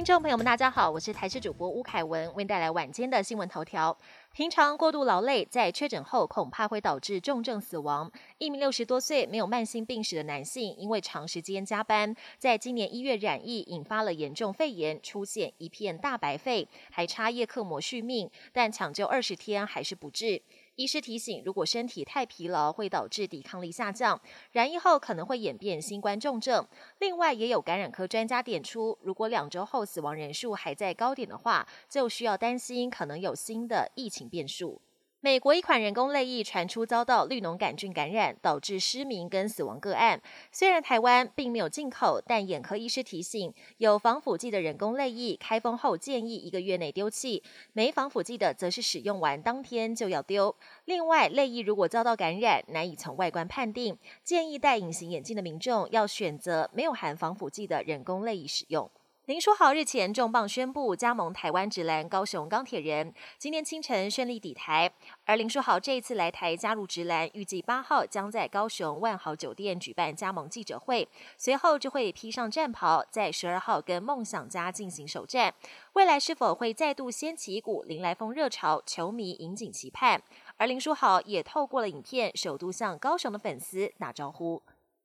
听众朋友们，大家好，我是台视主播吴凯文，为您带来晚间的新闻头条。平常过度劳累，在确诊后恐怕会导致重症死亡。一名六十多岁、没有慢性病史的男性，因为长时间加班，在今年一月染疫，引发了严重肺炎，出现一片大白肺，还插叶克膜续命，但抢救二十天还是不治。医师提醒，如果身体太疲劳，会导致抵抗力下降，染疫后可能会演变新冠重症。另外，也有感染科专家点出，如果两周后死亡人数还在高点的话，就需要担心可能有新的疫情变数。美国一款人工泪液传出遭到绿脓杆菌感染，导致失明跟死亡个案。虽然台湾并没有进口，但眼科医师提醒，有防腐剂的人工泪液开封后建议一个月内丢弃，没防腐剂的则是使用完当天就要丢。另外，泪液如果遭到感染，难以从外观判定，建议戴隐形眼镜的民众要选择没有含防腐剂的人工泪液使用。林书豪日前重磅宣布加盟台湾直篮高雄钢铁人，今天清晨顺利抵台。而林书豪这一次来台加入直篮，预计八号将在高雄万豪酒店举办加盟记者会，随后就会披上战袍，在十二号跟梦想家进行首战。未来是否会再度掀起一股林来疯热潮，球迷引颈期盼。而林书豪也透过了影片，首度向高雄的粉丝打招呼。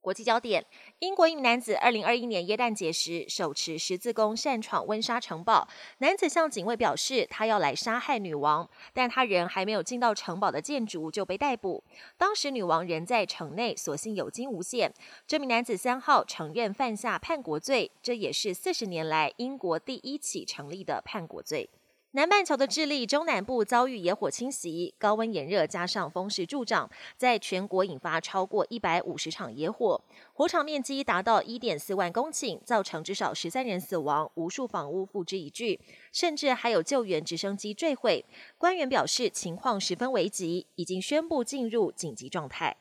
国际焦点：英国一名男子二零二一年耶诞节时手持十字弓擅闯温莎城堡。男子向警卫表示，他要来杀害女王，但他人还没有进到城堡的建筑就被逮捕。当时女王人在城内，所幸有惊无险。这名男子三号承认犯下叛国罪，这也是四十年来英国第一起成立的叛国罪。南半球的智利中南部遭遇野火侵袭，高温炎热加上风势助长，在全国引发超过一百五十场野火，火场面积达到一点四万公顷，造成至少十三人死亡，无数房屋付之一炬，甚至还有救援直升机坠毁。官员表示情况十分危急，已经宣布进入紧急状态。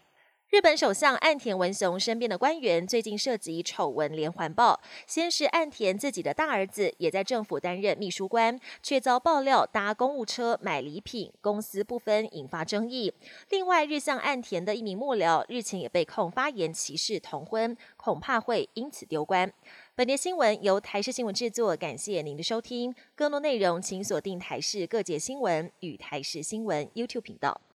日本首相岸田文雄身边的官员最近涉及丑闻连环爆。先是岸田自己的大儿子也在政府担任秘书官，却遭爆料搭公务车买礼品，公私不分，引发争议。另外，日向岸田的一名幕僚日前也被控发言歧视同婚，恐怕会因此丢官。本节新闻由台视新闻制作，感谢您的收听。更多内容请锁定台视各界新闻与台视新闻 YouTube 频道。